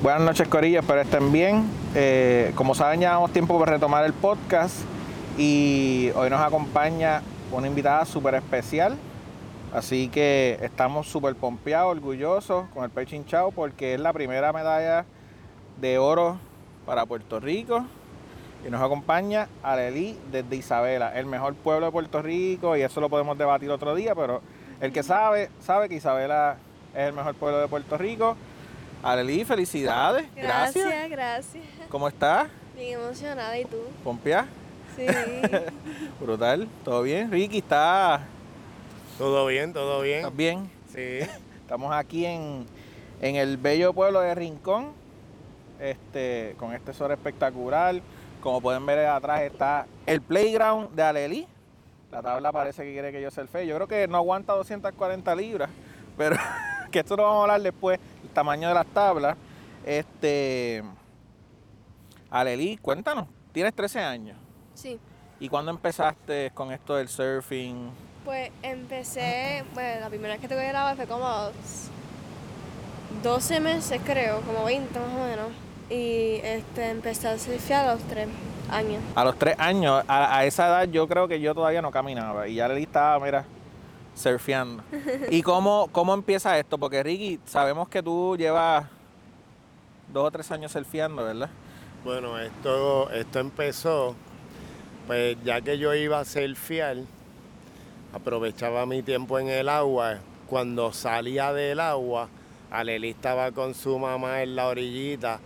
Buenas noches, Corillo, espero estén bien. Eh, como saben, ya damos tiempo para retomar el podcast y hoy nos acompaña una invitada súper especial. Así que estamos súper pompeados, orgullosos con el pecho hinchado porque es la primera medalla de oro para Puerto Rico. Y nos acompaña Aleli desde Isabela, el mejor pueblo de Puerto Rico, y eso lo podemos debatir otro día, pero el que sabe, sabe que Isabela es el mejor pueblo de Puerto Rico. Aleli, felicidades. Gracias, gracias. gracias. ¿Cómo estás? Bien emocionada, ¿y tú? ¿Pompea? Sí. Brutal, ¿todo bien? Ricky, ¿está Todo bien, todo bien. ¿estás bien? Sí. Estamos aquí en, en el bello pueblo de Rincón, este, con este sol espectacular. Como pueden ver atrás está el playground de Aleli. La tabla parece que quiere que yo surfe. Yo creo que no aguanta 240 libras, pero que esto lo vamos a hablar después, el tamaño de las tablas. Este, Aleli, cuéntanos, tienes 13 años. Sí. ¿Y cuándo empezaste con esto del surfing? Pues empecé, bueno, la primera vez que tuve el agua fue como a los 12 meses, creo, como 20 más o menos. Y este, empecé a surfear a los 3 años. A los tres años, a, a esa edad yo creo que yo todavía no caminaba y ya le estaba, mira, surfeando. ¿Y cómo, cómo empieza esto? Porque Ricky, sabemos que tú llevas dos o tres años surfeando, ¿verdad? Bueno, esto, esto empezó, pues ya que yo iba a surfear, aprovechaba mi tiempo en el agua. Cuando salía del agua, Aleli estaba con su mamá en la orillita,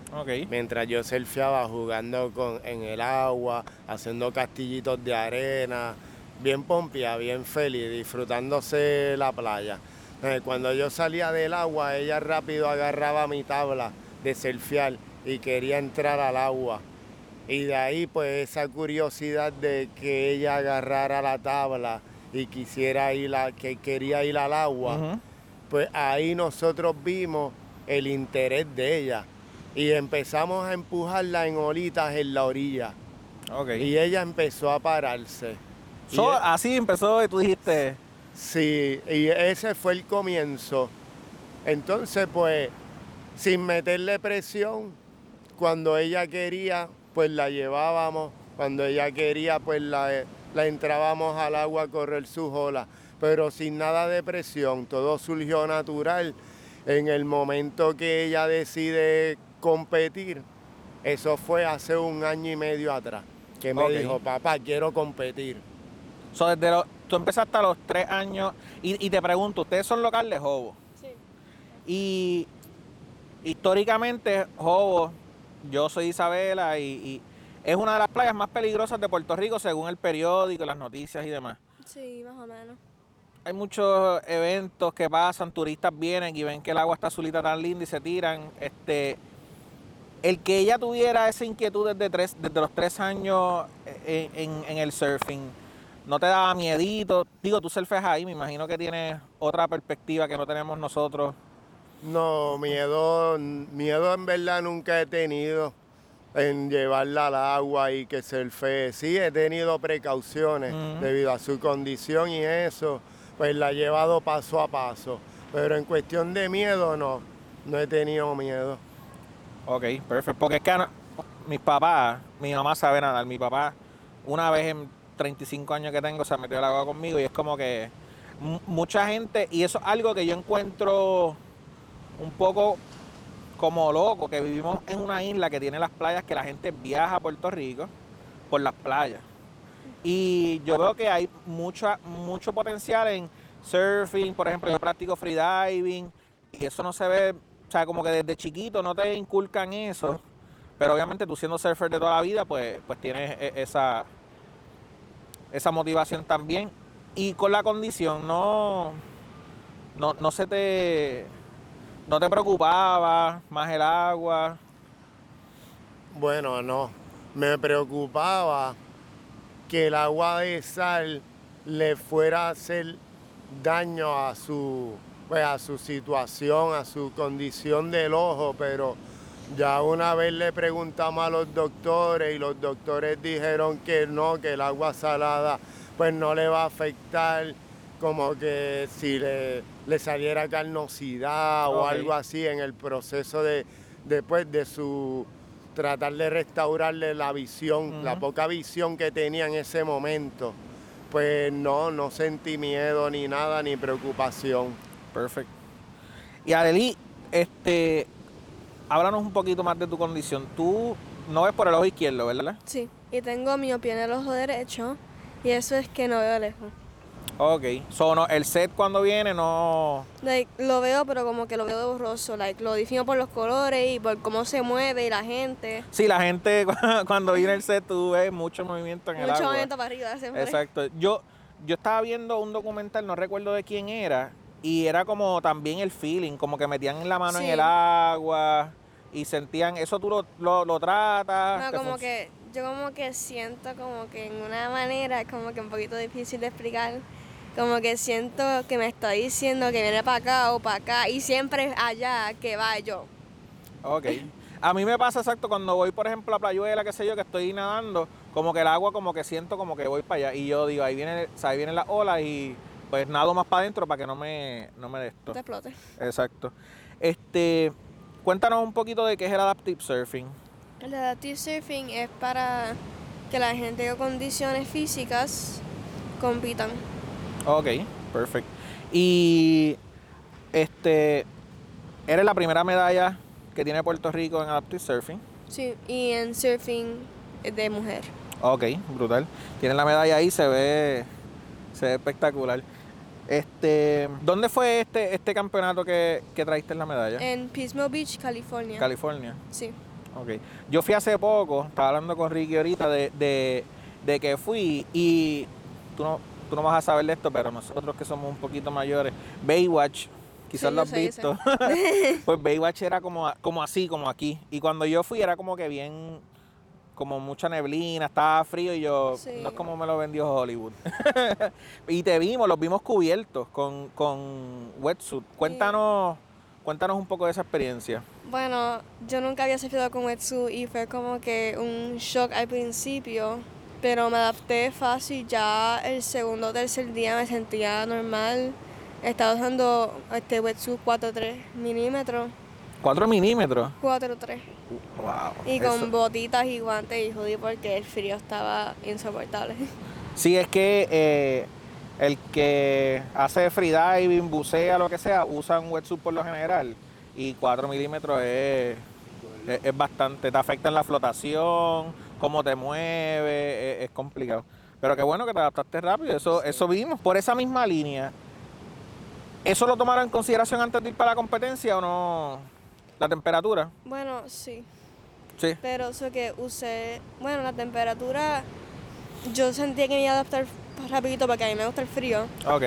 mientras yo surfeaba jugando con, en el agua, haciendo castillitos de arena, bien pompia, bien feliz, disfrutándose la playa. Eh, Cuando yo salía del agua, ella rápido agarraba mi tabla de surfear y quería entrar al agua. Y de ahí pues esa curiosidad de que ella agarrara la tabla y quisiera ir a, que quería ir al agua pues ahí nosotros vimos el interés de ella y empezamos a empujarla en olitas en la orilla y ella empezó a pararse. So, así empezó y tú dijiste, sí, y ese fue el comienzo. Entonces, pues, sin meterle presión, cuando ella quería, pues la llevábamos, cuando ella quería, pues la, la entrábamos al agua a correr sus olas, pero sin nada de presión, todo surgió natural. En el momento que ella decide competir, eso fue hace un año y medio atrás, que me dijo, papá, quiero competir. So, desde los- tú empezaste a los tres años y, y te pregunto, ¿ustedes son local de Jobo? Sí. Y históricamente, Jobo, yo soy Isabela y, y es una de las playas más peligrosas de Puerto Rico según el periódico, las noticias y demás. Sí, más o menos. Hay muchos eventos que pasan, turistas vienen y ven que el agua está azulita tan linda y se tiran. Este, el que ella tuviera esa inquietud desde, tres, desde los tres años en, en- en el surfing, ¿no te daba miedito? Digo, tú surfeas ahí, me imagino que tienes otra perspectiva que no tenemos nosotros. No, miedo, miedo en verdad nunca he tenido en llevarla al agua y que surfee. Sí, he tenido precauciones debido a su condición y eso, pues la he llevado paso a paso. Pero en cuestión de miedo, no, no he tenido miedo. Ok, perfecto. Porque es que mis papás, mi mamá sabe nadar. Mi papá, una vez en 35 años que tengo, se metió al agua conmigo y es como que mu- mucha gente, y eso es algo que yo encuentro un poco como loco, que vivimos en una isla que tiene las playas que la gente viaja a Puerto Rico por las playas. Y yo veo que hay mucha, mucho potencial en surfing, por ejemplo, yo practico freediving y eso no se ve, o sea, como que desde chiquito no te inculcan eso, pero obviamente tú siendo surfer de toda la vida, pues, pues tienes e- esa, esa motivación también. Y con la condición, no, no, no se te, no te preocupaba más el agua. Bueno, no, me preocupaba que el agua de sal le fuera a hacer daño a su, pues, a su situación, a su condición del ojo, pero ya una vez le preguntamos a los doctores y los doctores dijeron que no, que el agua salada pues no le va a afectar como que si le, le saliera carnosidad o algo así en el proceso de, después de su tratar de restaurarle la visión, la poca visión que tenía en ese momento. Pues no, no sentí miedo ni nada, ni preocupación. Perfecto. Y Adeli, este, háblanos un poquito más de tu condición. Tú no ves por el ojo izquierdo, ¿verdad? Sí. Y tengo miopía en el ojo derecho y eso es que no veo lejos. Ok. So, no, el set cuando viene no... Like, lo veo, pero como que lo veo de borroso. Like, lo defino por los colores y por cómo se mueve y la gente. Sí, la gente cuando viene el set tú ves mucho movimiento en el Mucho agua. movimiento para arriba siempre. Exacto. Yo, yo estaba viendo un documental, no recuerdo de quién era, y era como también el feeling, como que metían la mano en el agua y sentían, eso tú lo, lo, lo tratas. No, como que yo como que siento como que en una manera como que un poquito difícil de explicar. Como que siento que me está diciendo que viene para acá o para acá y siempre allá que va yo. Ok. A mí me pasa exacto cuando voy, por ejemplo, a Playuela, qué sé yo, que estoy nadando, como que el agua como que siento como que voy para allá. Y yo digo, ahí viene, o sea, ahí vienen las olas y pues nado más para adentro para que no me, no me dé esto. Te explote. Exacto. Este, cuéntanos un poquito de qué es el adaptive surfing. El adaptive surfing es para que la gente con condiciones físicas compitan. Ok, perfecto. Y este, eres la primera medalla que tiene Puerto Rico en adaptive surfing. Sí, y en surfing de mujer. Ok, brutal. Tiene la medalla ahí, se ve, se ve espectacular. Este, ¿dónde fue este, este campeonato que, que traíste la medalla? En Pismo Beach, California. California. sí. Ok. Yo fui hace poco, estaba hablando con Ricky ahorita de, de, de que fui y tú no, tú no vas a saber de esto, pero nosotros que somos un poquito mayores, Baywatch, quizás Sí, lo has sé, visto. pues Baywatch era como, como así, como aquí. Y cuando yo fui era como que bien, como mucha neblina, estaba frío y yo, Sí. no es como me lo vendió Hollywood. y te vimos, los vimos cubiertos con, con wetsuit. Cuéntanos, cuéntanos un poco de esa experiencia. Bueno, yo nunca había surfeado con wetsuit y fue como que un shock al principio, pero me adapté fácil. Ya el segundo o tercer día me sentía normal. Estaba usando este wetsuit 4.3 milímetros, 4 milímetros. 4.3. Wow. Y eso- con botitas y guantes y hoodie porque el frío estaba insoportable. Sí, es que eh, el que hace freediving, bucea, lo que sea, usa un wetsuit por lo general. Y 4 milímetros es, es, es bastante. Te afecta en la flotación, cómo te mueves, es, es complicado. Pero qué bueno que te adaptaste rápido. Eso, eso vimos. Por esa misma línea, ¿eso lo tomaron en consideración antes de ir para la competencia o no? La temperatura. Bueno, sí. Sí. Pero eso que usé, bueno, la temperatura, yo sentía que me iba a adaptar rapidito porque a mí me gusta el frío. Ok.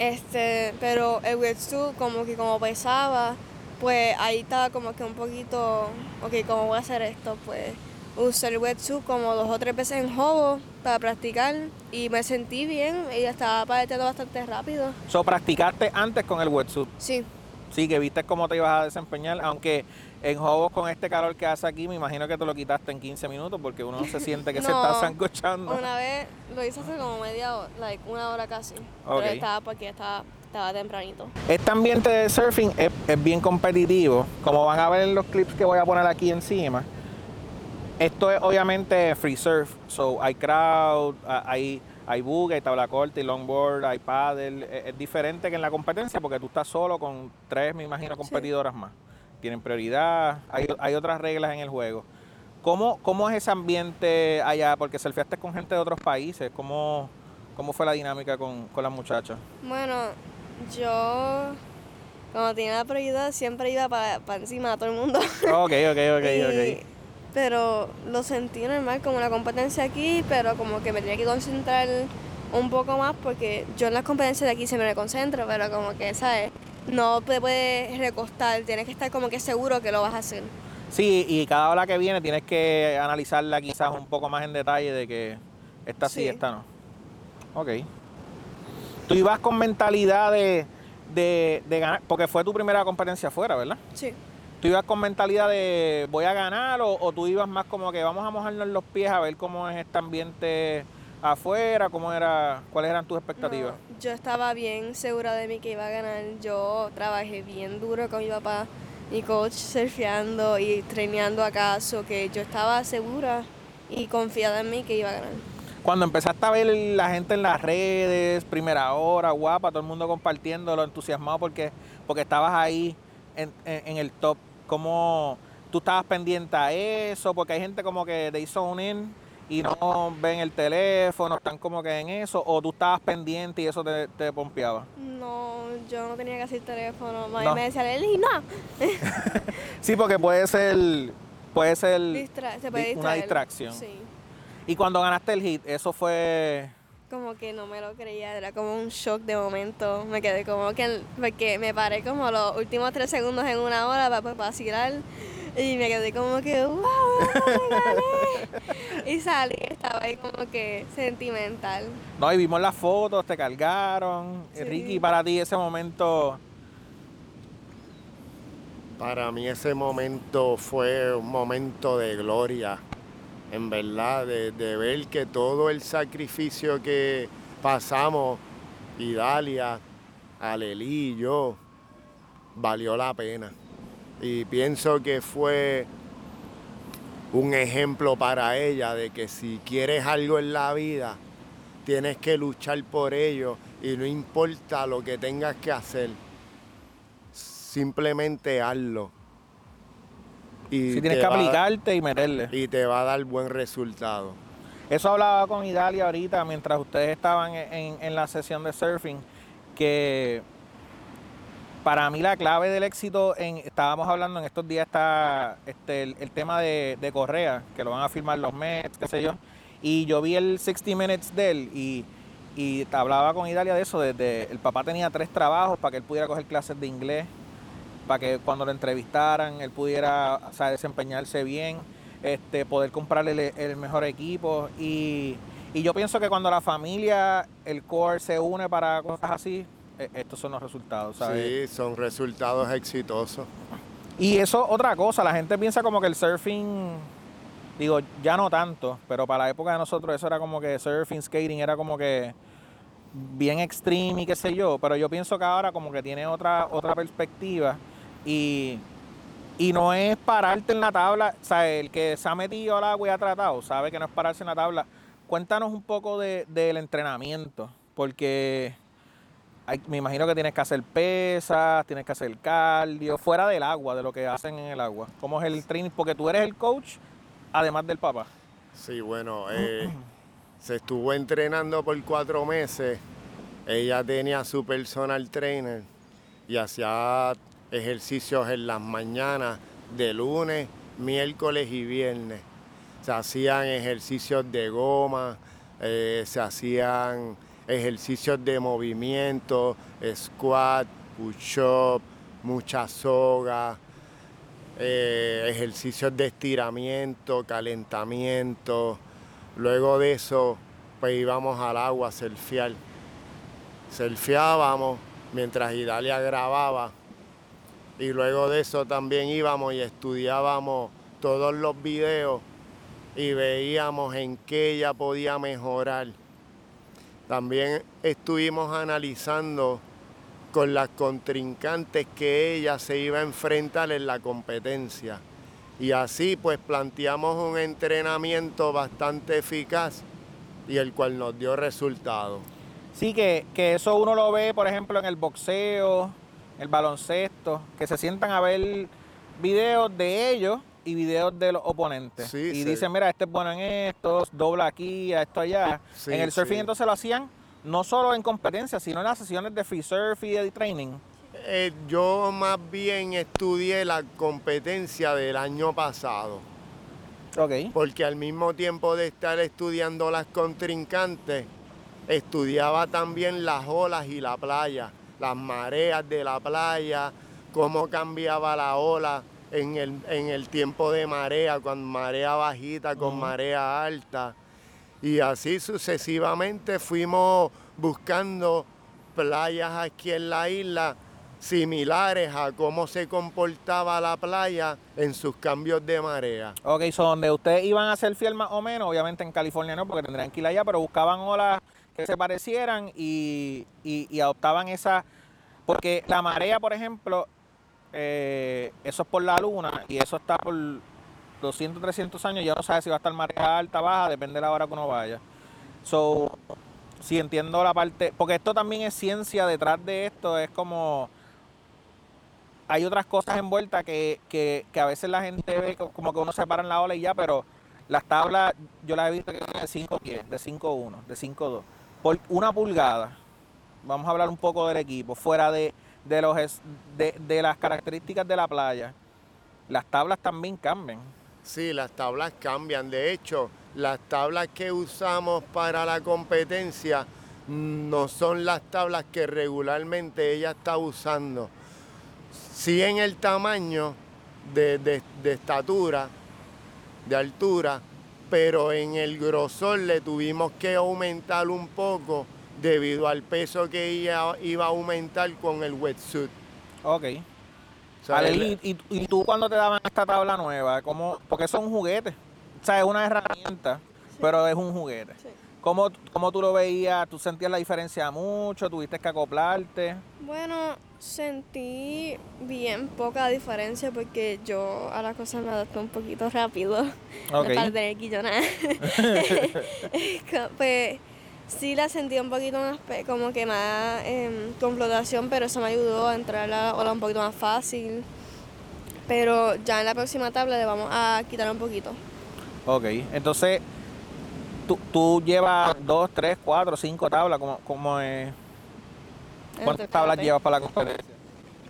Este, pero el wetsuit como que como pesaba, pues ahí estaba como que un poquito, ok, ¿cómo voy a hacer esto? Pues usé el wetsuit como dos o tres veces en hobo para practicar y me sentí bien y estaba pateando bastante rápido. So, practicaste antes con el wetsuit. Sí, Sí, que viste cómo te ibas a desempeñar, aunque en Hobos con este calor que hace aquí, me imagino que te lo quitaste en 15 minutos porque uno se siente que se está zancochando. una vez lo hice hace como media hora, like una hora casi. Ok. Pero estaba porque estaba, estaba tempranito. Este ambiente de surfing es, es bien competitivo, como van a ver en los clips que voy a poner aquí encima. Esto es obviamente free surf, so hay crowd, hay, hay bug, hay tabla corta, hay longboard, hay paddle. Es, es diferente que en la competencia porque tú estás solo con tres, me imagino, competidoras más. Tienen prioridad, hay, hay otras reglas en el juego. ¿Cómo, ¿Cómo es ese ambiente allá? Porque surfeaste con gente de otros países. ¿Cómo, cómo fue la dinámica con, con las muchachas? Bueno, yo cuando tenía la prioridad siempre iba para encima de todo el mundo. Ok, ok, ok, Y- ok. Pero lo sentí normal como una competencia aquí, pero como que me tenía que concentrar un poco más porque yo en las competencias de aquí siempre me concentro, pero como que, ¿sabes? No te puedes recostar, tienes que estar como que seguro que lo vas a hacer. Sí, y cada hora que viene tienes que analizarla quizás un poco más en detalle de que esta sí, Sí. esta no. Ok. Tú ibas con mentalidad de, de, de ganar, porque fue tu primera competencia afuera, ¿verdad? Sí. ¿Tú ibas con mentalidad de voy a ganar o, o tú ibas más como que vamos a mojarnos los pies a ver cómo es este ambiente afuera, cómo era, cuáles eran tus expectativas? No, yo estaba bien segura de mí que iba a ganar. Yo trabajé bien duro con mi papá mi coach surfeando y traineando acaso, que yo estaba segura y confiada en mí que iba a ganar. Cuando empezaste a ver la gente en las redes, primera hora, guapa, todo el mundo compartiéndolo, entusiasmado porque, porque estabas ahí en, en- en el top, ¿cómo tú estabas pendiente a eso? Porque hay gente como que they zone in y no ven el teléfono, están como que en eso, o tú estabas pendiente y eso te, te pompeaba. No, yo no tenía casi el teléfono. Mami No. me decía, Leli, no. Sí, porque puede ser, puede ser Distra- se puede di- una distracción. Sí. Y cuando ganaste el hit, eso fue... Como que no me lo creía, era como un shock de momento. Me quedé como que, porque me paré como los últimos tres segundos en una hora para, vacilar. Y me quedé como que, wow, me gané. y salí, estaba ahí como que sentimental. No, y vimos las fotos, te cargaron. Sí. Ricky, para ti ese momento... Para mí ese momento fue un momento de gloria, en verdad, de, de ver que todo el sacrificio que pasamos, Idalia, Alelí y yo, valió la pena. Y pienso que fue un ejemplo para ella de que si quieres algo en la vida, tienes que luchar por ello y no importa lo que tengas que hacer simplemente hazlo. Y Si tienes que aplicarte y meterle. y te va a dar buen resultado. Eso hablaba con Idalia ahorita mientras ustedes estaban en, en la sesión de surfing, que para mí la clave del éxito, en, estábamos hablando en estos días está este, el, el tema de, de Correa, que lo van a firmar los Mets, qué sé yo, y yo vi el 60 Minutes de él y, y hablaba con Idalia de eso, desde el papá tenía tres trabajos para que él pudiera coger clases de inglés, para que cuando lo entrevistaran él pudiera o sea, desempeñarse bien, este, poder comprarle el, el mejor equipo. Y, y yo pienso que cuando la familia, el core se une para cosas así, eh, estos son los resultados. ¿sabes? Sí, son resultados exitosos. Y eso, otra cosa, la gente piensa como que el surfing, digo, ya no tanto, pero para la época de nosotros eso era como que surfing, skating, era como que bien extreme y qué sé yo, pero yo pienso que ahora como que tiene otra, otra perspectiva y, y no es pararte en la tabla, o sea, el que se ha metido al agua y ha tratado, sabe que no es pararse en la tabla. Cuéntanos un poco de- del entrenamiento, porque me imagino que tienes que hacer pesas, tienes que hacer cardio, fuera del agua, de lo que hacen en el agua. ¿Cómo es el training? Porque tú eres el coach, además del papá. Sí, bueno, eh, se estuvo entrenando por cuatro meses. Ella tenía su personal trainer y hacía ejercicios en las mañanas de lunes, miércoles y viernes. Se hacían ejercicios de goma, eh, se hacían ejercicios de movimiento, squat, push-up, mucha soga, eh, ejercicios de estiramiento, calentamiento. Luego de eso, pues íbamos al agua a surfear. Surfeábamos mientras Idalia grababa. Y luego de eso también íbamos y estudiábamos todos los videos y veíamos en qué ella podía mejorar. También estuvimos analizando con las contrincantes que ella se iba a enfrentar en la competencia. Y así pues planteamos un entrenamiento bastante eficaz y el cual nos dio resultados. Sí, que, que eso uno lo ve, por ejemplo, en el boxeo, el baloncesto, que se sientan a ver videos de ellos y videos de los oponentes. Sí, y sí. dicen, mira, este es bueno en esto, dobla aquí, a esto allá. Sí, en el surfing entonces lo hacían no solo en competencias, sino en las sesiones de free surf y de training. Eh, yo más bien estudié la competencia del año pasado, Ok. porque al mismo tiempo de estar estudiando las contrincantes, estudiaba también las olas y la playa, las mareas de la playa, cómo cambiaba la ola en el, en el tiempo de marea, con marea bajita, con marea alta. Y así sucesivamente fuimos buscando playas aquí en la isla similares a cómo se comportaba la playa en sus cambios de marea. Ok, so donde ustedes iban a hacer fiel más o menos, obviamente en California no, porque tendrían que ir allá, pero buscaban olas que se parecieran y, y- adoptaban esa. Porque la marea, por ejemplo, eh, eso es por la luna y eso está por 200, 300 años, ya no sabe si va a estar marea alta, baja, depende de la hora que uno vaya. So, si entiendo la parte, porque esto también es ciencia detrás de esto, es como hay otras cosas envueltas que, que, que a veces la gente ve como que uno se para en la ola y ya, pero las tablas yo las he visto que de 5 pies, de 5-1, de 5-2, por una pulgada. Vamos a hablar un poco del equipo, fuera de, de los de, de las características de la playa. Las tablas también cambian. Sí, las tablas cambian. De hecho, las tablas que usamos para la competencia no son las tablas que regularmente ella está usando. Sí en el tamaño de, de- de estatura, de altura, pero en el grosor le tuvimos que aumentar un poco debido al peso que ella iba a aumentar con el wetsuit. Ok. Y, y tú cuando te daban esta tabla nueva, ¿cómo? porque son juguetes, o sea, es una herramienta, pero es un juguete. Sí. ¿Cómo, ¿Cómo tú lo veías? ¿Tú sentías la diferencia mucho? ¿Tuviste que acoplarte? Bueno, sentí bien poca diferencia porque yo a las cosas me adapto un poquito rápido. Ok. Para tener pues sí la sentí un poquito más, como que más em, con flotación, pero eso me ayudó a entrar a la ola un poquito más fácil. Pero ya en la próxima tabla le vamos a quitar un poquito. Ok, entonces tú, tú llevas dos, tres, cuatro, cinco tablas, como, como es? ¿Cuántas tablas llevas para la competencia?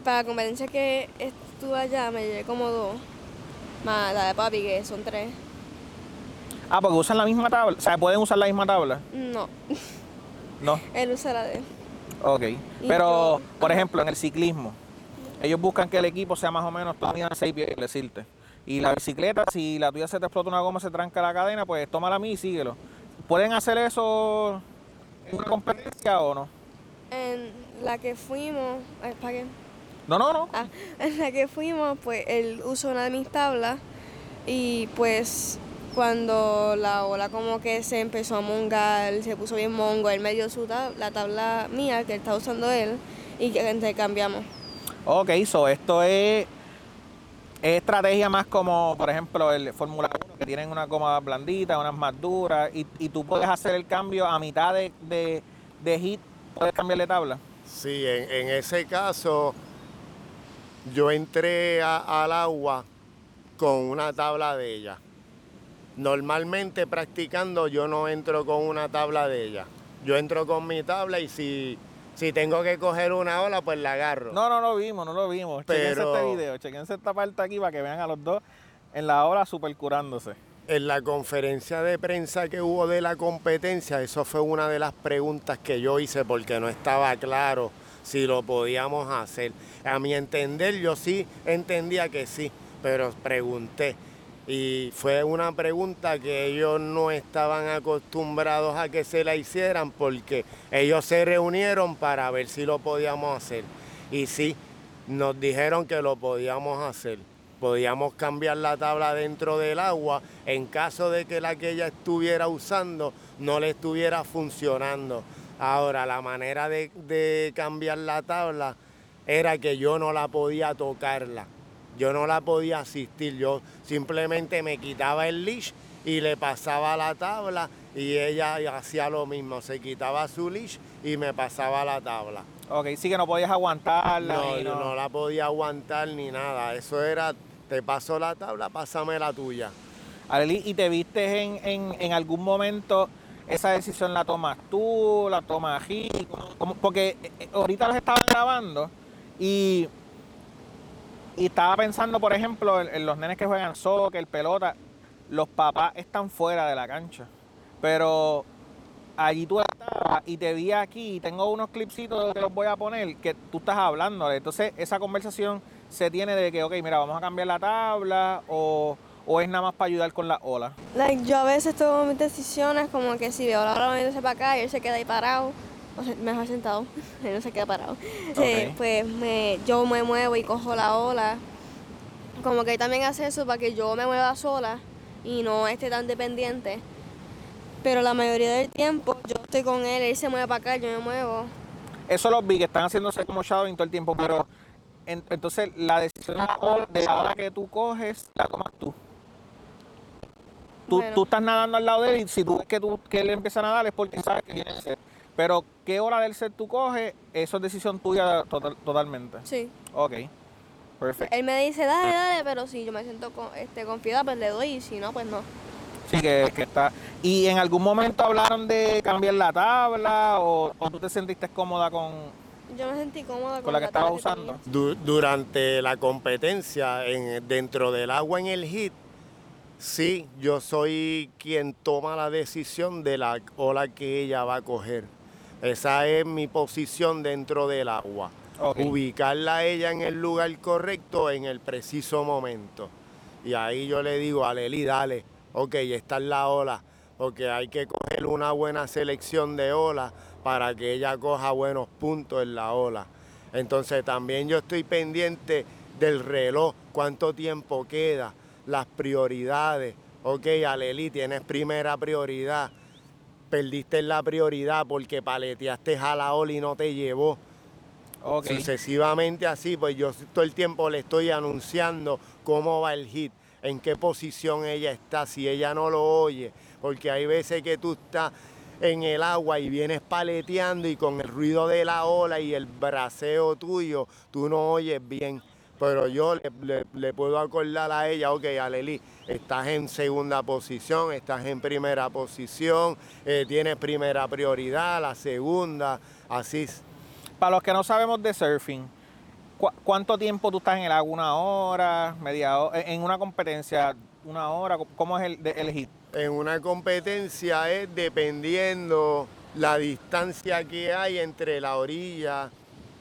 Para la competencia que estuve allá me llevé como dos. Más la de papi, que son tres. Ah, porque usan la misma tabla, o sea, pueden usar la misma tabla. No, No, él usa la de él. ok. Pero, yo- por ejemplo, en el ciclismo, ellos buscan que el equipo sea más o menos, midas seis pies, decirte. Y la bicicleta, si la tuya se te explota una goma, se tranca la cadena, pues tómala a mí y síguelo. ¿Pueden hacer eso en una competencia o no? En la que fuimos, ay, ¿para qué? No, no, no. Ah, en la que fuimos, pues él usó una de mis tablas y pues cuando la ola como que se empezó a mongar, se puso bien mongo, él me dio su tab- la tabla mía que está usando él y que intercambiamos. Ok, so esto es, es estrategia más como, por ejemplo, el Fórmula 1, que tienen una goma blandita, unas más duras, y, tú puedes hacer el cambio a mitad de, hit, puedes cambiarle tabla. Sí, en, ese caso yo entré al agua con una tabla de ella. Normalmente practicando yo no entro con una tabla de ella. Yo entro con mi tabla y si, si tengo que coger una ola, pues la agarro. No, no lo vimos, no lo vimos. Chequense Pero- este video, chequense esta parte aquí para que vean a los dos en la hora super curándose. En la conferencia de prensa que hubo de la competencia, eso fue una de las preguntas que yo hice porque no estaba claro si lo podíamos hacer. A mi entender, yo sí entendía que sí, pero pregunté. Y fue una pregunta que ellos no estaban acostumbrados a que se la hicieran porque ellos se reunieron para ver si lo podíamos hacer. Y sí, nos dijeron que lo podíamos hacer. Podíamos cambiar la tabla dentro del agua en caso de que la que ella estuviera usando no le estuviera funcionando. Ahora, la manera de, de cambiar la tabla era que yo no la podía tocarla. Yo no la podía asistir. Yo simplemente me quitaba el leash y le pasaba la tabla y ella hacía lo mismo. Se quitaba su leash y me pasaba la tabla. Ok, sí que no podías aguantarla. No, yo no la podía aguantar ni nada. Eso era, te paso la tabla, pásame la tuya. Arely, ¿y te viste en, en, en algún momento esa decisión la tomas tú, la tomas cómo? Porque eh, ahorita los estaban grabando y, y estaba pensando, por ejemplo, en, los nenes que juegan soccer, pelota, los papás están fuera de la cancha. Pero allí tú estabas y te vi aquí y tengo unos clipsitos que los voy a poner que tú estás hablando. Entonces esa conversación se tiene de que, ok, mira, vamos a cambiar la tabla o, o es nada más para ayudar con la ola. Like, yo a veces tomo mis decisiones como que si veo la ola moviéndose para acá y él se queda ahí parado, o sea, mejor sentado, él no se queda parado. Sí, Ok. pues me, yo me muevo y cojo la ola. Como que él también hace eso para que yo me mueva sola y no esté tan dependiente. Pero la mayoría del tiempo yo estoy con él, él se mueve para acá, yo me muevo. Eso los vi que están haciéndose como shadowing todo el tiempo, pero en- entonces la decisión de la hora que tú coges, la tomas tú. Tú, Bueno. tú estás nadando al lado de él y si tú ves que, tú, que él empieza a nadar es porque sabes que viene set. Pero qué hora del set tú coges, eso es decisión tuya total- totalmente. Sí. Ok, perfecto. Él me dice, dale, dale, pero si yo me siento con, este, confiada, pues le doy, y si no, pues no. Sí, que, que está. ¿Y en algún momento hablaron de cambiar la tabla o, o tú te sentiste cómoda con, Yo me sentí cómoda con, con la que tabla estabas usando? Du- durante la competencia, en, dentro del agua en el hit, sí, yo soy quien toma la decisión de la ola que ella va a coger. Esa es mi posición dentro del agua. Ubicarla a ella en el lugar correcto en el preciso momento. Y ahí yo le digo a Leli, dale, ok, esta es la ola, porque hay que coger una buena selección de olas para que ella coja buenos puntos en la ola. Entonces también yo estoy pendiente del reloj, cuánto tiempo queda, las prioridades. Ok, Aleli, tienes primera prioridad. Perdiste la prioridad porque paleteaste a la ola y no te llevó. Sucesivamente así, pues yo todo el tiempo le estoy anunciando cómo va el hit, en qué posición ella está, si ella no lo oye, porque hay veces que tú estás en el agua y vienes paleteando y con el ruido de la ola y el braceo tuyo, tú no oyes bien. Pero yo le, le- le puedo acordar a ella, ok, Aleli, estás en segunda posición, estás en primera posición, eh, tienes primera prioridad, la segunda, así. Para los que no sabemos de surfing, ¿cu- ¿cuánto tiempo tú estás en el agua? ¿Una hora? ¿Media hora? En una competencia, ¿una hora? ¿Cómo es el, de- el hit? En una competencia es dependiendo la distancia que hay entre la orilla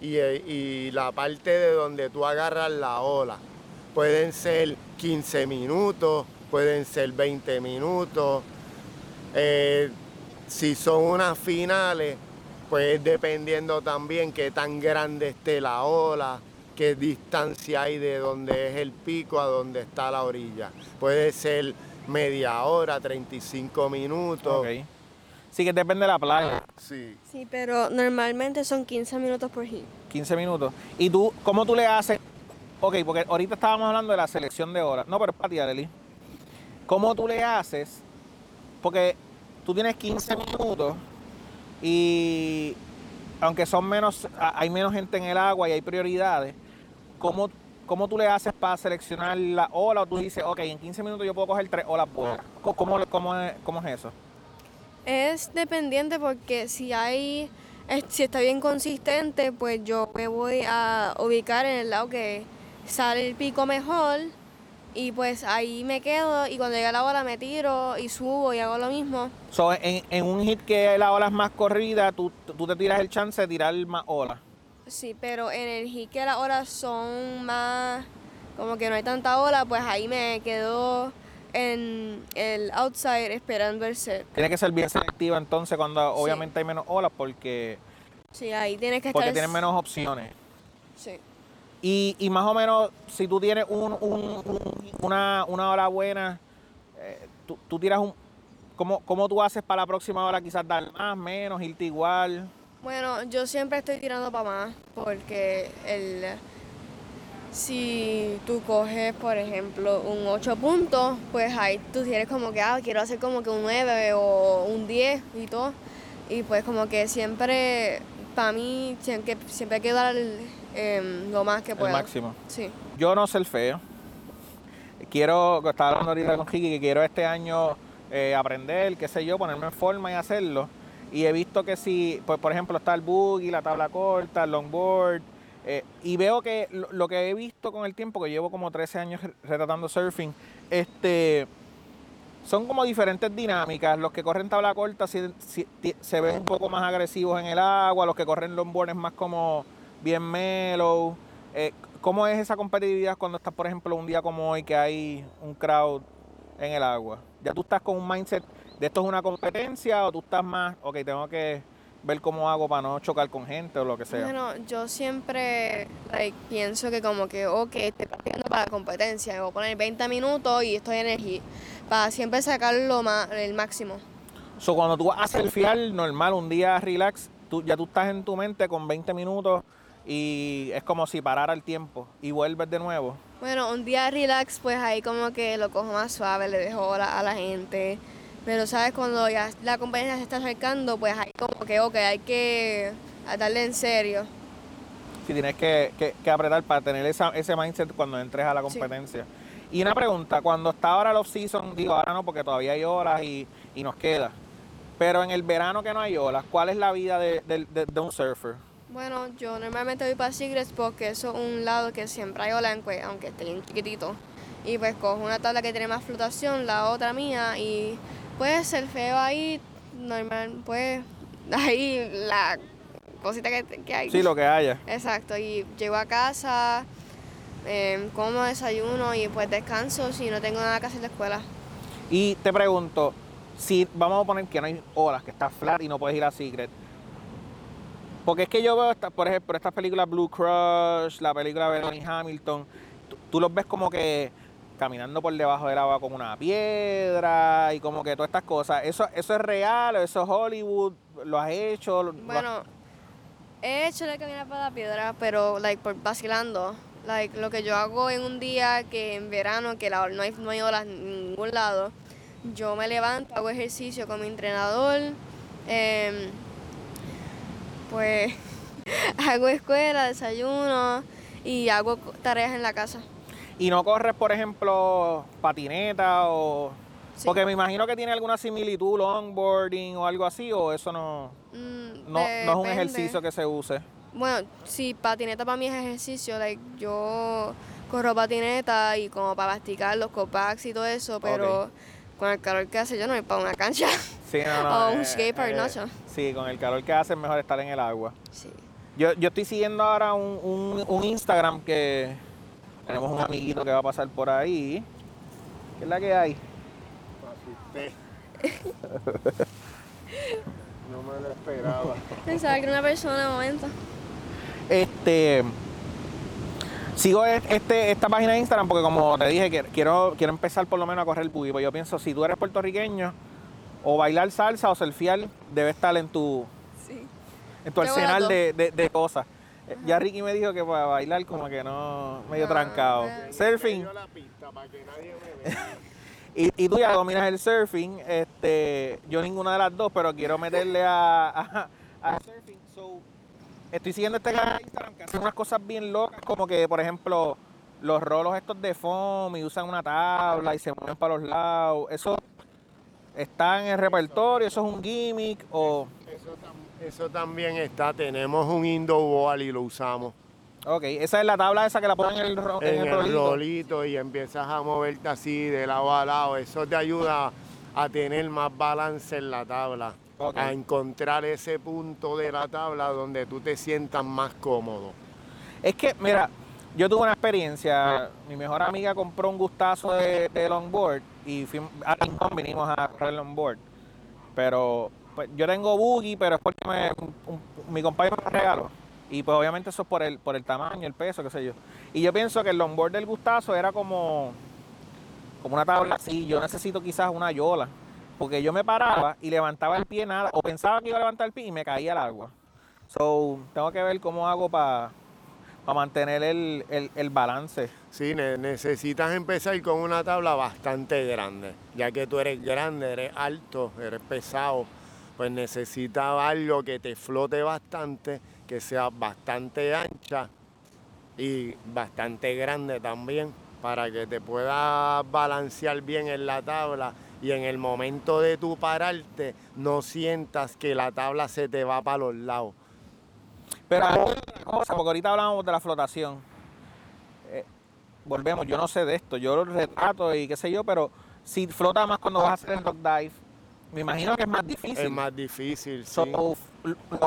y, eh, y la parte de donde tú agarras la ola. Pueden ser 15 minutos, pueden ser 20 minutos. Eh, si son unas finales, pues dependiendo también qué tan grande esté la ola, qué distancia hay de donde es el pico a donde está la orilla. Puede ser media hora, 35 minutos. Sí que depende de la playa. Sí. Sí, pero normalmente son 15 minutos por hit. 15 minutos. ¿Y tú, cómo tú le haces? Ok, porque ahorita estábamos hablando de la selección de horas. No, pero es para ti, Arely. ¿Cómo tú le haces? Porque tú tienes 15 minutos y aunque son menos, hay menos gente en el agua y hay prioridades, ¿cómo, cómo tú le haces para seleccionar la ola? O tú dices, ok, en 15 minutos yo puedo coger tres olas buenas. ¿Cómo, cómo, cómo es, cómo es eso? Es dependiente porque si hay, si está bien consistente, pues yo me voy a ubicar en el lado que sale el pico mejor y pues ahí me quedo y cuando llega la hora me tiro y subo y hago lo mismo. So, en, en un hit que la ola es más corrida, tú, tú te tiras el chance de tirar más olas. Sí, pero en el hit que las horas son más, como que no hay tanta ola, pues ahí me quedo en el outside esperando el set. Tiene que ser bien selectiva entonces cuando obviamente hay menos olas porque, Sí, ahí tienes que porque estar... tienes menos opciones. Sí. Y, y más o menos, si tú tienes un, un- un- una, una hora buena, eh, tú, tú tiras un... ¿cómo, ¿Cómo tú haces para la próxima hora quizás dar más, menos, irte igual? Bueno, yo siempre estoy tirando para más porque el si tú coges, por ejemplo, un 8 puntos, pues ahí tú tienes como que, ah, quiero hacer como que un 9 o un 10 y todo. Y pues como que siempre, para mí, siempre, siempre hay que dar em, lo más que El pueda. máximo. Sí. Yo no ser feo. Quiero, estaba hablando ahorita con Kiki, que quiero este año eh, aprender, qué sé yo, ponerme en forma y hacerlo. Y he visto que si, pues por ejemplo, está el buggy, la tabla corta, el longboard. Eh, y veo que lo, que he visto con el tiempo, que llevo como 13 años re- retratando surfing, este son como diferentes dinámicas. Los que corren tabla corta si- si- se ven un poco más agresivos en el agua, los que corren longboard es más como bien mellow. Eh, ¿Cómo es esa competitividad cuando estás, por ejemplo, un día como hoy que hay un crowd en el agua? ¿Ya tú estás con un mindset de esto es una competencia o tú estás más, ok, tengo que ver cómo hago para no chocar con gente o lo que sea? Bueno, yo siempre like, pienso que como que, ok, estoy practicando para la competencia, me voy a poner 20 minutos y estoy en el hit, para siempre sacar lo el máximo. So, cuando tú vas a surfear normal, un día relax, tú, ya tú estás en tu mente con 20 minutos y es como si parara el tiempo y vuelves de nuevo. Bueno, un día relax, pues ahí como que lo cojo más suave, le dejo hora a la gente. Pero, ¿sabes? Cuando ya la compañía se está acercando, pues ahí como que, ok, hay que darle en serio. Si tienes que, que- que apretar para tener esa, ese mindset cuando entres a la Sí. competencia. Y una pregunta, cuando está ahora el off-season, digo ahora no porque todavía hay horas y, y nos queda, pero en el verano que no hay olas, ¿cuál es la vida de, de- de- de un surfer? Bueno, yo normalmente voy para Secrets porque eso es un lado que siempre hay ola, pues, aunque esté bien chiquitito. Y pues cojo una tabla que tiene más flotación, la otra mía, y pues el feo ahí, normal, pues ahí la cosita que, que hay. Sí, lo que haya. Exacto, y llego a casa, em, como desayuno y pues descanso si no tengo nada que hacer en la escuela. Y te pregunto, si vamos a poner que no hay olas, que está flat y no puedes ir a Secret. Porque es que yo veo, esta- por ejemplo, estas películas Blue Crush, la película de Hamilton, tú, tú los ves como que caminando por debajo del agua con una piedra y como que todas estas cosas. ¿Eso, eso es real o eso es Hollywood? ¿Lo has hecho? ¿Lo- Bueno, he hecho la caminar para la piedra, pero like por vacilando. Like lo que yo hago en un día que en verano, que no, hay, no hay olas en ningún lado, yo me levanto, hago ejercicio con mi entrenador, em, pues hago escuela, desayuno y hago tareas en la casa. ¿Y no corres, por ejemplo, patineta o...? Sí. Porque me imagino que tiene alguna similitud, longboarding o algo así, o eso no, Mm, no, no es un ejercicio que se use. Bueno, sí, patineta para mí es ejercicio. Like, yo corro patineta y como para practicar los copacs y todo eso, pero con el calor que hace yo no voy para una cancha. Sí, no, no, o un eh, skatepark, eh, no, cho. Sí, con el calor que hace es mejor estar en el agua. Sí. Yo, yo estoy siguiendo ahora un, un- un Instagram que tenemos un amiguito que va a pasar por ahí. ¿Qué es la que hay? No me lo esperaba. Pensaba que era una persona de momento. Este. Sigo este, esta página de Instagram porque como te dije, que quiero, quiero empezar por lo menos a correr el buggy. Pues yo pienso, si tú eres puertorriqueño, o bailar salsa o surfear debe estar en tu, Sí. en tu arsenal de- de cosas. Ya Ricky me dijo que para bailar como que no, medio trancado. Surfing, Yo la pista para que nadie me vea. y, y tú ya dominas el surfing, este, yo ninguna de las dos, pero quiero meterle a, a, a surfing. So, estoy siguiendo este canal de Instagram que hace unas cosas bien locas, como que, por ejemplo, los rolos estos de foam y usan una tabla y se mueven para los lados. Eso está en el repertorio, eso es un gimmick o... Eso, tam- eso también está. Tenemos un indoor wall y lo usamos Ok, esa es la tabla esa que la ponen en el, ro- en en el rolito. rolito y empiezas a moverte así de lado a lado. Eso te ayuda a tener más balance en la tabla. Ok. A encontrar ese punto de la tabla donde tú te sientas más cómodo. Es que, mira, yo tuve una experiencia. Mi mejor amiga compró un gustazo de, de longboard y fuimos, vinimos a correr longboard. Pero pues, yo tengo buggy, pero es porque me- mi compañero me regaló. Y pues obviamente eso es por el, por el tamaño, el peso, qué sé yo. Y yo pienso que el longboard del gustazo era como, como una tabla así. Yo necesito quizás una yola. Porque yo me paraba y levantaba el pie nada, o pensaba que iba a levantar el pie y me caía al agua. So, tengo que ver cómo hago para mantener el, el- el balance. Sí, ne- necesitas empezar con una tabla bastante grande, ya que tú eres grande, eres alto, eres pesado, pues necesitas algo que te flote bastante, que sea bastante ancha y bastante grande también, para que te puedas balancear bien en la tabla y en el momento de tu pararte no sientas que la tabla se te va para los lados. Pero otra cosa, porque ahorita hablábamos de la flotación. Eh, volvemos, yo no sé de esto, yo lo retrato y qué sé yo, pero si flota más cuando vas a hacer el dog dive, me imagino que es más difícil. Es más difícil, So, sí. los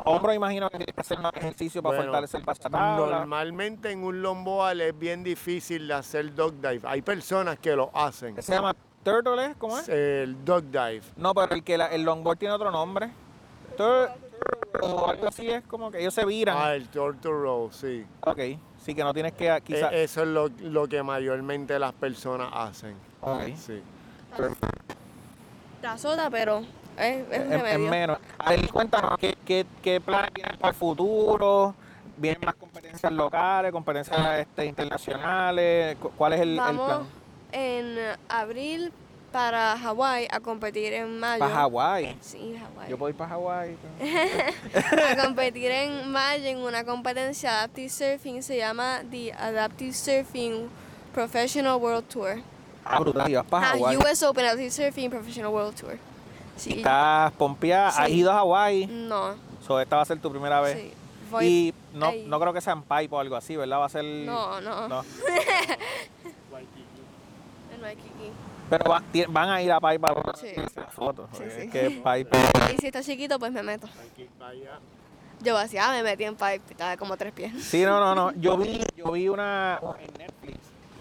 hombros imagino que tienes que hacer más ejercicio para Bueno, fortalecer para esa tabla. Normalmente en un longboard es bien difícil de hacer dog dive. Hay personas que lo hacen. ¿Qué se llama? ¿Turtle es? ¿Cómo es? El dog dive. No, pero el que la- el longboard tiene otro nombre. Tur- o algo así es como que ellos se viran. Ah, el turtle row, sí. Ok, sí que no tienes que quizás... E- Eso es lo, lo que mayormente las personas hacen. Ok. Sí. La soda, pero es, un menos. A ver, cuéntanos, ¿qué, qué, qué planes tienes para el futuro? vienen más competencias locales, competencias este, internacionales. Cu- ¿Cuál es el, el Vamos plan? en abril para Hawái a competir en mayo. Para Hawái. Sí, Hawái. Yo puedo ir para Hawái. a competir en mayo en una competencia de Adaptive Surfing. Se llama The Adaptive Surfing Professional World Tour. Ah, brutal, y vas para Ah, Hawái. US Open Adaptive Surfing Professional World Tour. Sí. Estás pompeada. ¿Has Sí. ido a Hawái? No. So, esta va a ser tu primera vez. Sí. Voy- Y no, ahí. no creo que sea en pipe o algo así, ¿verdad? Va a ser... No, no. No. En Waikiki. Pero va- ti- van a ir a pipe para Sí. hacer fotos. Sí, porque sí. Es que pipe... Y si está chiquito, pues me meto. Yo hacía, me metí en pipe, estaba como tres pies. Sí, no, no, no. Yo vi, yo vi una en Netflix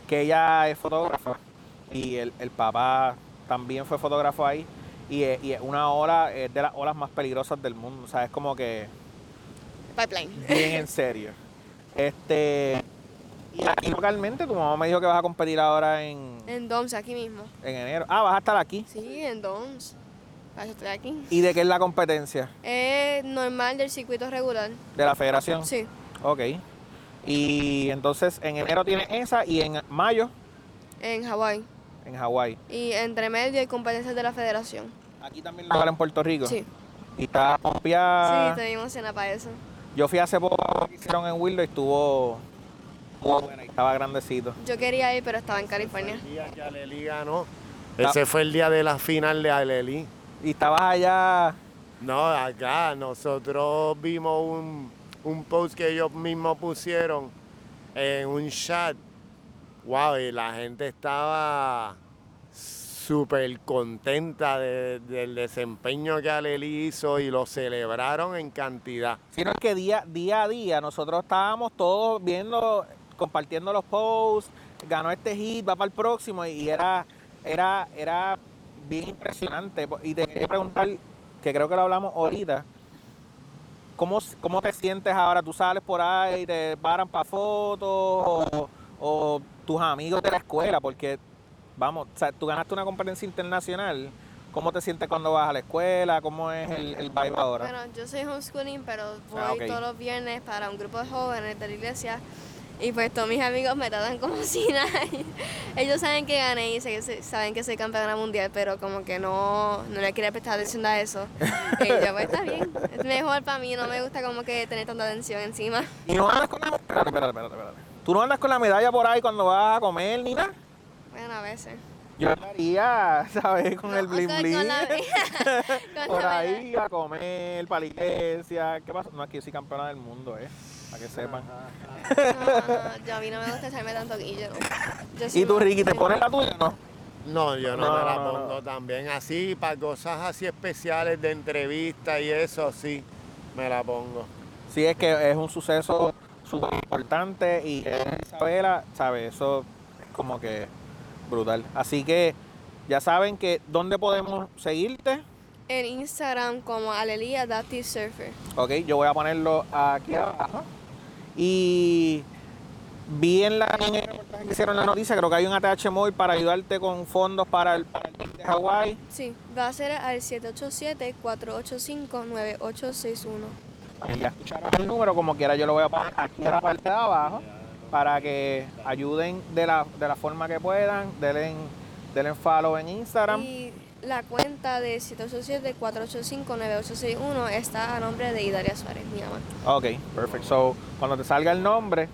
que ella es fotógrafa y el, el papá también fue fotógrafo ahí. Y, es- y una ola es de las olas más peligrosas del mundo. O sea, es como que Pipeline. bien en serio. Este. Y aquí localmente, tu mamá me dijo que vas a competir ahora en, En DOMS, aquí mismo. en enero. Ah, vas a estar aquí. Sí, en DOMS. Para eso estoy aquí. ¿Y de qué es la competencia? Es normal del circuito regular. ¿De la federación? Sí. Ok. Y entonces en enero tienes esa y en mayo En Hawái. En Hawái. Y entre medio hay competencias de la federación. Aquí también lo en Puerto Rico. Sí. Y está Sí, pompeada. estoy emocionada para eso. Yo fui hace poco a lo que hicieron en Willow y estuvo, estuvo buena y estaba grandecito. Yo quería ir, pero estaba en California. El día que Aleli ganó. Ese fue el día de la final de Aleli. Y estabas allá. No, acá nosotros vimos un, un post que ellos mismos pusieron en un chat. Wow, y la gente estaba súper contenta de- del desempeño que Aleli hizo y lo celebraron en cantidad. Sino que día, día a día nosotros estábamos todos viendo, compartiendo los posts, ganó este hit, va para el próximo y era, era, era bien impresionante. Y te quería preguntar, que creo que lo hablamos ahorita, ¿cómo, cómo te sientes ahora? ¿Tú sales por ahí, te paran para fotos o tus amigos de la escuela? Porque, vamos, o sea, tú ganaste una competencia internacional. ¿Cómo te sientes cuando vas a la escuela? ¿Cómo es el, el vibe ahora? Bueno, yo soy homeschooling, pero voy Ah, todos los viernes para un grupo de jóvenes de la iglesia. Y pues todos mis amigos me tratan como si nada. Ellos saben que gané y saben que soy campeona mundial, pero como que no, no le quería prestar atención a eso. Y yo, pues está bien. Es mejor para mí, no me gusta como que tener tanta atención encima. Y no andas con la espérate, espérate, espérate, espérate. Tú no andas con la medalla por ahí cuando vas a comer ni nada. Bueno, a veces. Yo andaría, ¿sabes? Con No, el bling bling. con la- con por la ahí a comer, para la iglesia. ¿Qué pasa? No, aquí yo soy campeona del mundo, ¿eh? Para que sepan. No, no, yo a mí no me gusta echarme tanto guillo. ¿Y tú, Ricky, te pones la tuya o no? No, yo no, No, me la pongo también así, para cosas así especiales de entrevista y eso, sí, me la pongo. Sí, es que es un suceso súper importante y Isabela, ¿sabes? Eso es como que brutal. Así que ya saben que dónde podemos seguirte. En Instagram como Aleli Adaptive Surfer. Ok, yo voy a ponerlo aquí abajo. Y vi en, la, en el reportaje que hicieron la noticia, creo que hay un ATH móvil para ayudarte con fondos para el, para el de Hawái. Sí, va a ser al 787-485-9861. Y ya escucharon el número, como quiera, yo lo voy a poner aquí en la parte de abajo para que ayuden de la, de la forma que puedan. Denle, denle follow en Instagram. Y la cuenta de 787-485-9861 está a nombre de Idalia Suárez, mi mamá. Ok, perfecto. So, cuando te salga el nombre,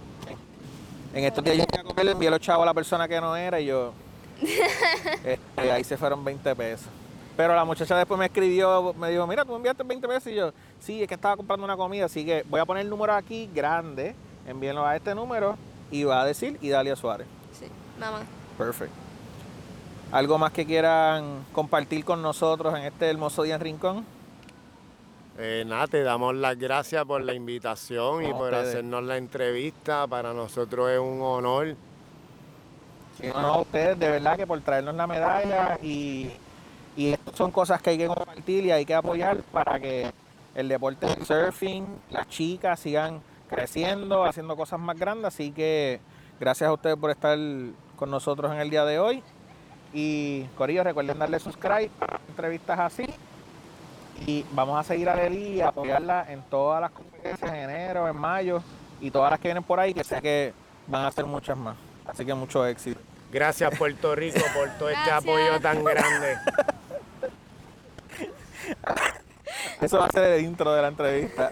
en estos días yo fui a comer, envié los chavos a la persona que no era y yo. este, ahí se fueron 20 pesos. Pero la muchacha después me escribió, me dijo, mira, tú me enviaste 20 pesos y yo, sí, es que estaba comprando una comida, así que voy a poner el número aquí grande, envíenlo a este número y va a decir Idalia Suárez. Sí, mamá. Perfecto. ¿Algo más que quieran compartir con nosotros en este hermoso día en Rincón? Eh, nada, te damos las gracias por la invitación y por ustedes. hacernos la entrevista. Para nosotros es un honor. Sí, no, no, ustedes de verdad que por traernos la medalla y, y estas son cosas que hay que compartir y hay que apoyar para que el deporte del surfing, las chicas sigan creciendo, haciendo cosas más grandes. Así que gracias a ustedes por estar con nosotros en el día de hoy. Y Corillo, recuerden darle subscribe a entrevistas así. Y vamos a seguir a Leli y apoyarla en todas las competencias en enero, en mayo, y todas las que vienen por ahí, que sé que van a ser muchas más. Así que mucho éxito. Gracias Puerto Rico por todo este apoyo tan grande. Eso va a ser el intro de la entrevista.